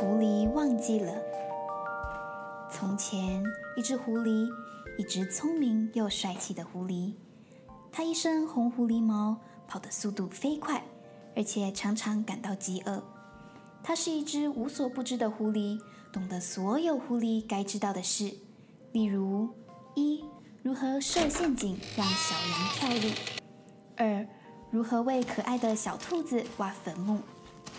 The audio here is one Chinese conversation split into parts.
狐狸忘记了，从前一只狐狸，一只聪明又帅气的狐狸。它一身红狐狸毛，跑的速度飞快，而且常常感到饥饿。它是一只无所不知的狐狸，懂得所有狐狸该知道的事，例如：一、如何设陷阱让小羊跳入；二、如何为可爱的小兔子挖坟墓；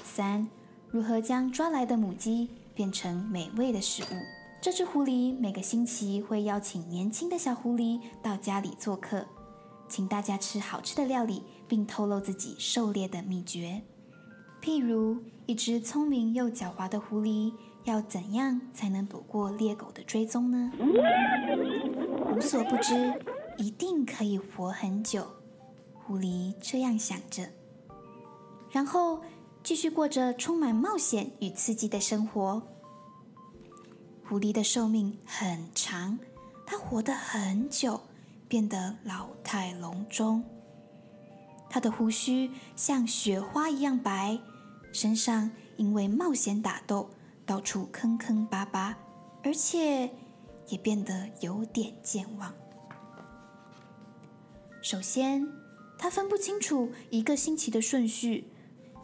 三、如何将抓来的母鸡变成美味的食物？这只狐狸每个星期会邀请年轻的小狐狸到家里做客，请大家吃好吃的料理，并透露自己狩猎的秘诀。譬如，一只聪明又狡猾的狐狸要怎样才能躲过猎狗的追踪呢？无所不知，一定可以活很久。狐狸这样想着，然后。继续过着充满冒险与刺激的生活。狐狸的寿命很长，它活得很久，变得老态龙钟。它的胡须像雪花一样白，身上因为冒险打斗到处坑坑巴巴，而且也变得有点健忘。首先，它分不清楚一个星期的顺序。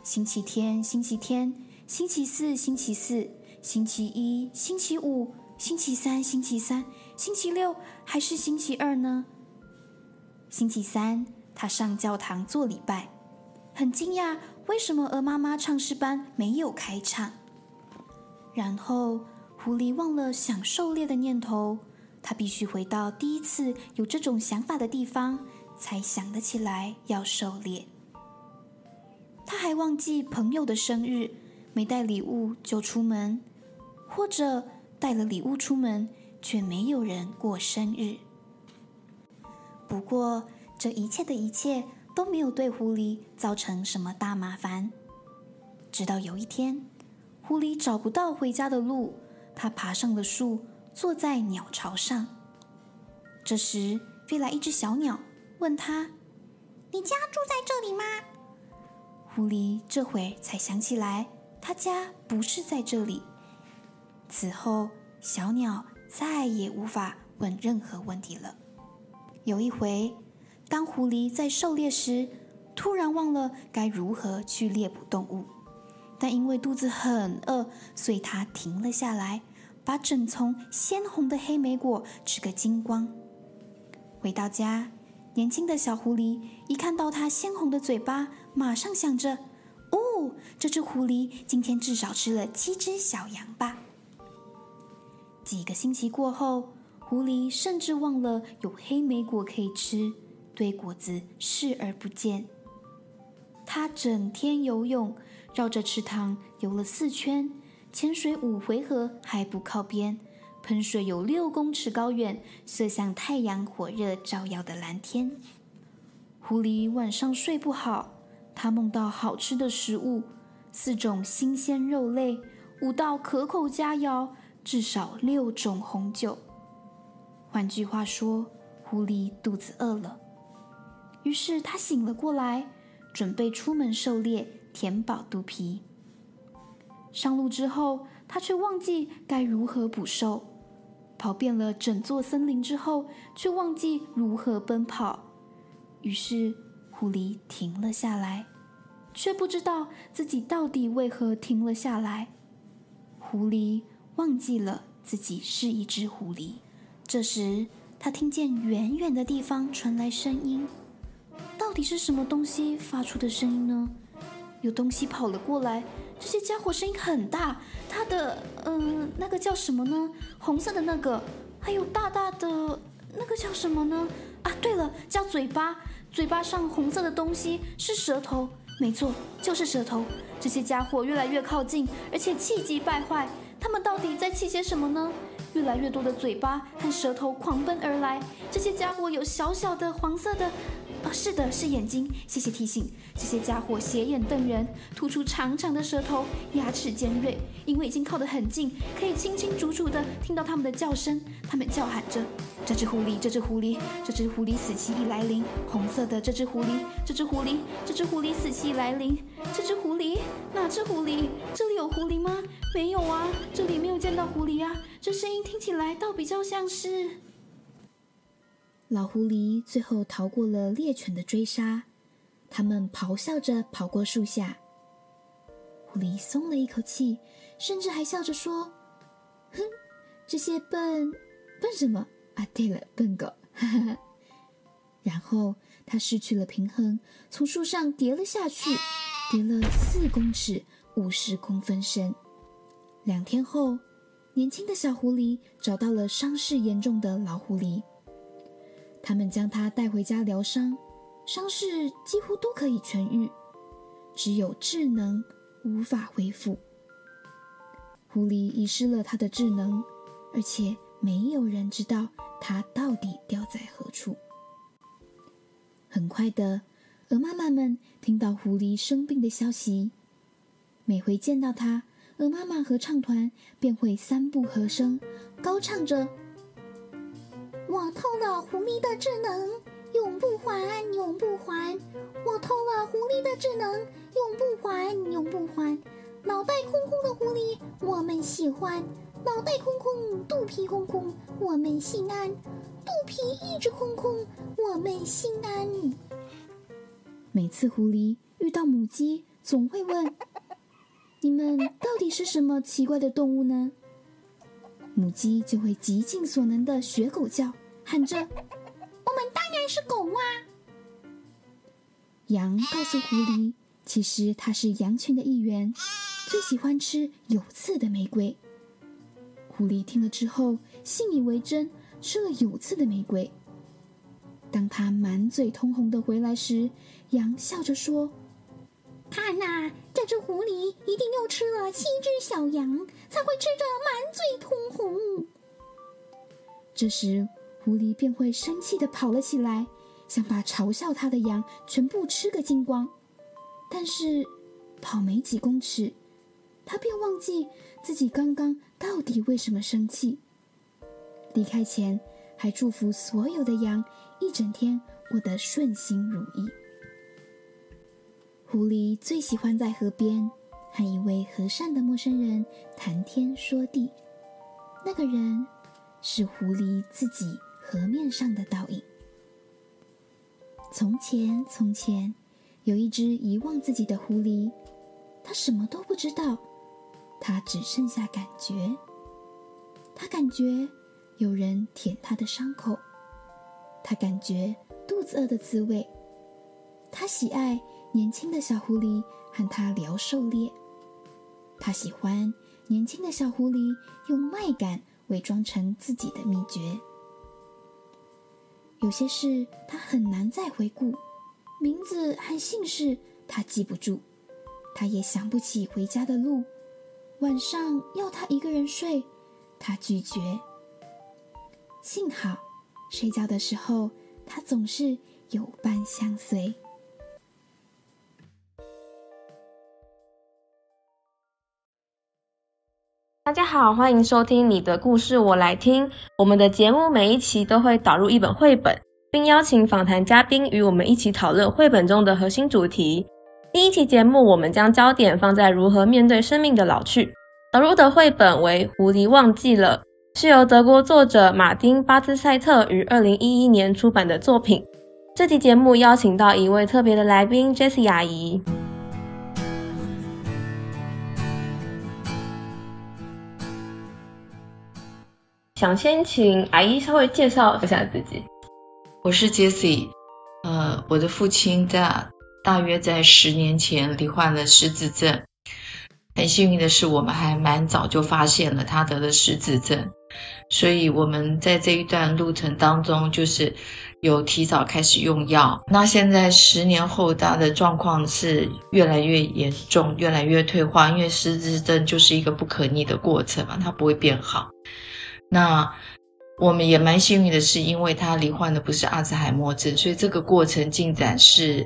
星期天，星期天，星期四，星期四，星期一，星期五，星期三，星期三，星期六，还是星期二呢？星期三，他上教堂做礼拜，很惊讶，为什么鹅妈妈唱诗班没有开唱？然后，狐狸忘了想狩猎的念头，他必须回到第一次有这种想法的地方，才想得起来要狩猎。他还忘记朋友的生日，没带礼物就出门，或者带了礼物出门，却没有人过生日。不过，这一切的一切都没有对狐狸造成什么大麻烦。直到有一天，狐狸找不到回家的路，他爬上了树，坐在鸟巢上。这时，飞来一只小鸟，问他：“你家住在这里吗？”狐狸这会才想起来，他家不是在这里。此后，小鸟再也无法问任何问题了。有一回，当狐狸在狩猎时，突然忘了该如何去猎捕动物，但因为肚子很饿，所以他停了下来，把整丛鲜红的黑莓果吃个精光。回到家，年轻的小狐狸一看到它鲜红的嘴巴，马上想着：“哦，这只狐狸今天至少吃了七只小羊吧。”几个星期过后，狐狸甚至忘了有黑莓果可以吃，对果子视而不见。它整天游泳，绕着池塘游了四圈，潜水五回合还不靠边。喷水有六公尺高远，射向太阳火热照耀的蓝天。狐狸晚上睡不好，他梦到好吃的食物，四种新鲜肉类，五道可口佳肴，至少六种红酒。换句话说，狐狸肚子饿了。于是它醒了过来，准备出门狩猎，填饱肚皮。上路之后，它却忘记该如何捕兽。跑遍了整座森林之后，却忘记如何奔跑。于是，狐狸停了下来，却不知道自己到底为何停了下来。狐狸忘记了自己是一只狐狸。这时，他听见远远的地方传来声音，到底是什么东西发出的声音呢？有东西跑了过来。这些家伙声音很大，它的嗯、那个叫什么呢？红色的那个，还有大大的那个叫什么呢？啊，对了，叫嘴巴，嘴巴上红色的东西是舌头，没错，就是舌头。这些家伙越来越靠近，而且气急败坏。他们到底在气些什么呢？越来越多的嘴巴和舌头狂奔而来。这些家伙有小小的黄色的，哦，是的，是眼睛。谢谢提醒。这些家伙斜眼瞪人，吐出长长的舌头，牙齿尖锐。因为已经靠得很近，可以清清楚楚地听到他们的叫声。他们叫喊着：“这只狐狸，这只狐狸，这只狐狸死期已来临。红色的这只狐狸，这只狐狸，这只狐狸死期已来临。这只狐狸，哪只狐狸？这里有狐狸吗？没有啊，这里没有见到狐狸啊。这声音听起来倒比较像是……”老狐狸最后逃过了猎犬的追杀，他们咆哮着跑过树下。狐狸松了一口气，甚至还笑着说：“哼，这些笨笨什么啊？对了，笨狗！”哈哈。然后他失去了平衡，从树上跌了下去，跌了四公尺五十公分深。两天后，年轻的小狐狸找到了伤势严重的老狐狸。他们将他带回家疗伤，伤势几乎都可以痊愈，只有智能无法恢复。狐狸遗失了他的智能，而且没有人知道他到底掉在何处。很快的，鹅妈妈们听到狐狸生病的消息，每回见到他，鹅妈妈合唱团便会三步合声，高唱着。我偷了狐狸的智能，永不还，永不还。我偷了狐狸的智能，永不还，永不还。脑袋空空的狐狸，我们喜欢。脑袋空空，肚皮空空，我们心安。肚皮一直空空，我们心安。每次狐狸遇到母鸡，总会问：“你们到底是什么奇怪的动物呢？”母鸡就会极尽所能的学狗叫，喊着：“我们当然是狗啊！”羊告诉狐狸，其实它是羊群的一员，最喜欢吃有刺的玫瑰。狐狸听了之后，信以为真，吃了有刺的玫瑰。当它满嘴通红的回来时，羊笑着说：“看呐，这只狐狸一定又吃了七只小羊。”才会吃着满嘴通红。这时，狐狸便会生气地跑了起来，想把嘲笑它的羊全部吃个精光。但是，跑没几公尺，它便忘记自己刚刚到底为什么生气。离开前，还祝福所有的羊一整天过得顺心如意。狐狸最喜欢在河边。和一位和善的陌生人谈天说地，那个人是狐狸自己河面上的倒影。从前，从前，有一只遗忘自己的狐狸，它什么都不知道，它只剩下感觉。它感觉有人舔它的伤口，它感觉肚子饿的滋味，它喜爱年轻的小狐狸和它聊狩猎。他喜欢年轻的小狐狸用麦秆伪装成自己的秘诀。有些事他很难再回顾，名字和姓氏他记不住，他也想不起回家的路。晚上要他一个人睡，他拒绝。幸好睡觉的时候，他总是有伴相随。大家好，欢迎收听你的故事我来听。我们的节目每一期都会导入一本绘本，并邀请访谈嘉宾与我们一起讨论绘本中的核心主题。第一期节目，我们将焦点放在如何面对生命的老去。导入的绘本为《狐狸忘记了》，是由德国作者马丁·巴兹赛特于二零一一年出版的作品。这期节目邀请到一位特别的来宾，Jessie 阿姨。想先请阿姨稍微介绍一下自己。我是 Jessie，呃，我的父亲在大约在十年前罹患了失智症。很幸运的是，我们还蛮早就发现了他得了失智症，所以我们在这一段路程当中，就是有提早开始用药。那现在十年后，他的状况是越来越严重，越来越退化，因为失智症就是一个不可逆的过程嘛，它不会变好。那我们也蛮幸运的是，因为他罹患的不是阿兹海默症，所以这个过程进展是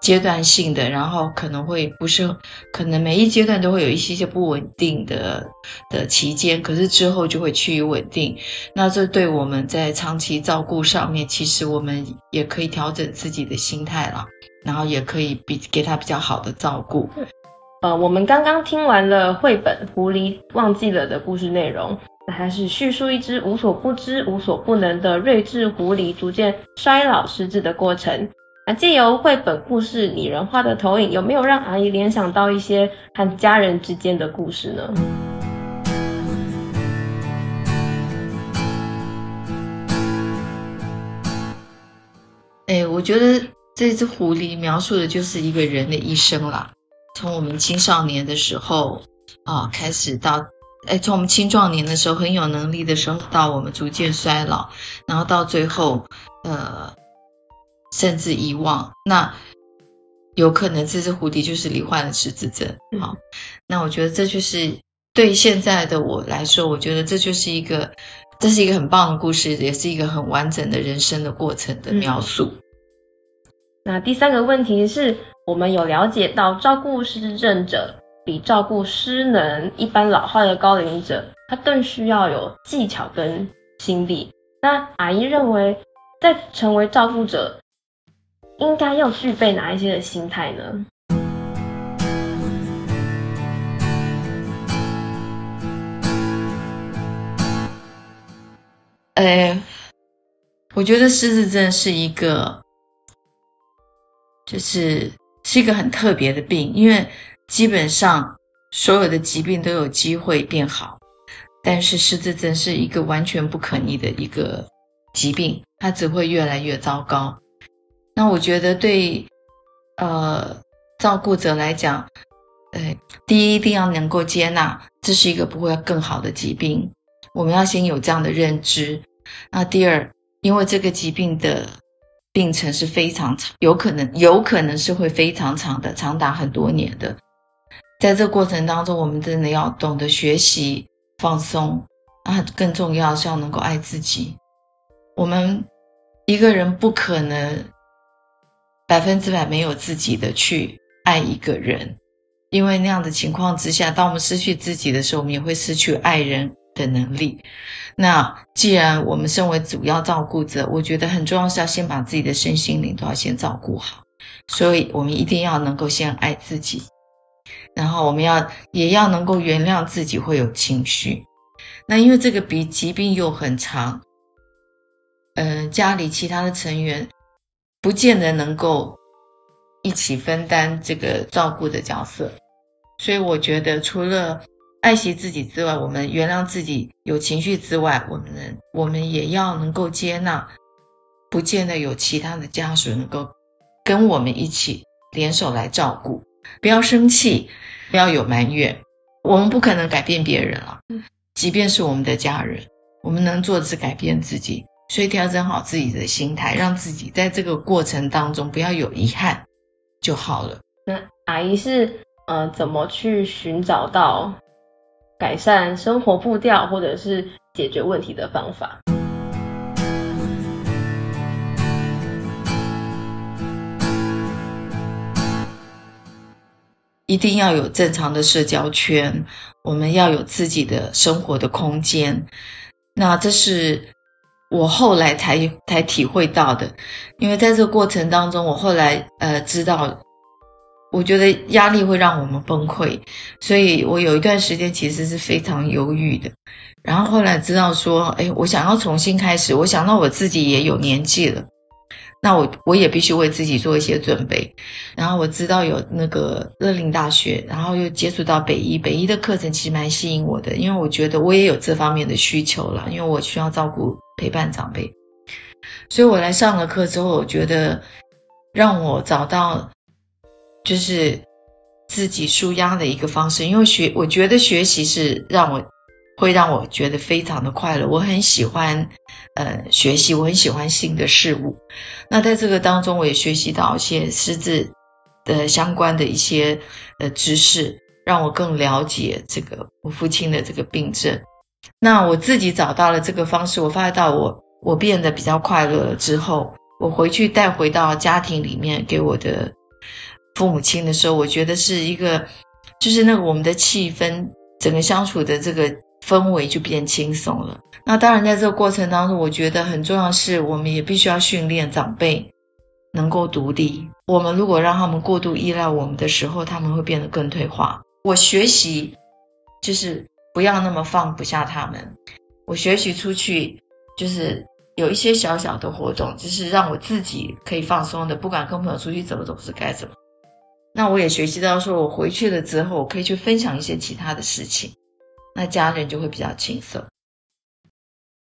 阶段性的，然后可能会不是，可能每一阶段都会有一些些不稳定的的期间，可是之后就会趋于稳定。那这对我们在长期照顾上面，其实我们也可以调整自己的心态了，然后也可以比给他比较好的照顾。呃，我们刚刚听完了绘本《狐狸忘记了》的故事内容。那还是叙述一只无所不知、无所不能的睿智狐狸逐渐衰老失智的过程。那借由绘本故事拟人化的投影，有没有让阿姨联想到一些和家人之间的故事呢？哎，我觉得这只狐狸描述的就是一个人的一生啦，从我们青少年的时候啊开始到。哎，从我们青壮年的时候很有能力的时候，到我们逐渐衰老，然后到最后，呃，甚至遗忘。那有可能这只蝴蝶就是罹患了失智症。好，那我觉得这就是对现在的我来说，我觉得这就是一个，这是一个很棒的故事，也是一个很完整的人生的过程的描述。嗯。那第三个问题是我们有了解到照顾失智症者。比照顾失能一般老化的高龄者，他更需要有技巧跟心力。那阿姨认为，在成为照顾者，应该要具备哪一些的心态呢？呃，我觉得失智症是一个，就是是一个很特别的病，因为。基本上所有的疾病都有机会变好，但是失智症是一个完全不可逆的一个疾病，它只会越来越糟糕。那我觉得对呃照顾者来讲，呃，第一一定要能够接纳这是一个不会更好的疾病，我们要先有这样的认知。那第二，因为这个疾病的病程是非常长，有可能有可能是会非常长的，长达很多年的。在这过程当中，我们真的要懂得学习放松啊，更重要是要能够爱自己。我们一个人不可能百分之百没有自己的去爱一个人，因为那样的情况之下，当我们失去自己的时候，我们也会失去爱人的能力。那既然我们身为主要照顾者，我觉得很重要是要先把自己的身心灵都要先照顾好，所以我们一定要能够先爱自己。然后我们要也要能够原谅自己会有情绪，那因为这个比疾病又很长，嗯、呃，家里其他的成员不见得能够一起分担这个照顾的角色，所以我觉得除了爱惜自己之外，我们原谅自己有情绪之外，我们我们也要能够接纳，不见得有其他的家属能够跟我们一起联手来照顾。不要生气，不要有埋怨，我们不可能改变别人了。即便是我们的家人，我们能做的是改变自己，所以调整好自己的心态，让自己在这个过程当中不要有遗憾就好了。那阿姨是呃怎么去寻找到改善生活步调或者是解决问题的方法？一定要有正常的社交圈，我们要有自己的生活的空间。那这是我后来才才体会到的，因为在这个过程当中，我后来呃知道，我觉得压力会让我们崩溃，所以我有一段时间其实是非常忧郁的。然后后来知道说，哎，我想要重新开始，我想到我自己也有年纪了。那我我也必须为自己做一些准备，然后我知道有那个乐龄大学，然后又接触到北医，北医的课程其实蛮吸引我的，因为我觉得我也有这方面的需求了，因为我需要照顾陪伴长辈，所以我来上了课之后，我觉得让我找到就是自己舒压的一个方式，因为学我觉得学习是让我。会让我觉得非常的快乐，我很喜欢，呃，学习，我很喜欢新的事物。那在这个当中，我也学习到一些失智的相关的一些呃知识，让我更了解这个我父亲的这个病症。那我自己找到了这个方式，我发现到我我变得比较快乐了之后，我回去带回到家庭里面给我的父母亲的时候，我觉得是一个，就是那个我们的气氛，整个相处的这个氛围就变轻松了。那当然在这个过程当中，我觉得很重要是，我们也必须要训练长辈能够独立。我们如果让他们过度依赖我们的时候，他们会变得更退化。我学习就是不要那么放不下他们。我学习出去就是有一些小小的活动，就是让我自己可以放松的，不管跟朋友出去怎么走是该怎么。那我也学习到说，我回去了之后，我可以去分享一些其他的事情，那家人就会比较轻松。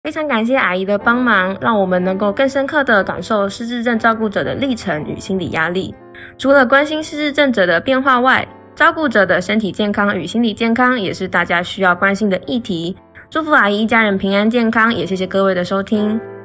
非常感谢阿姨的帮忙，让我们能够更深刻的感受失智症照顾者的历程与心理压力。除了关心失智症者的变化外，照顾者的身体健康与心理健康也是大家需要关心的议题。祝福阿姨一家人平安健康，也谢谢各位的收听。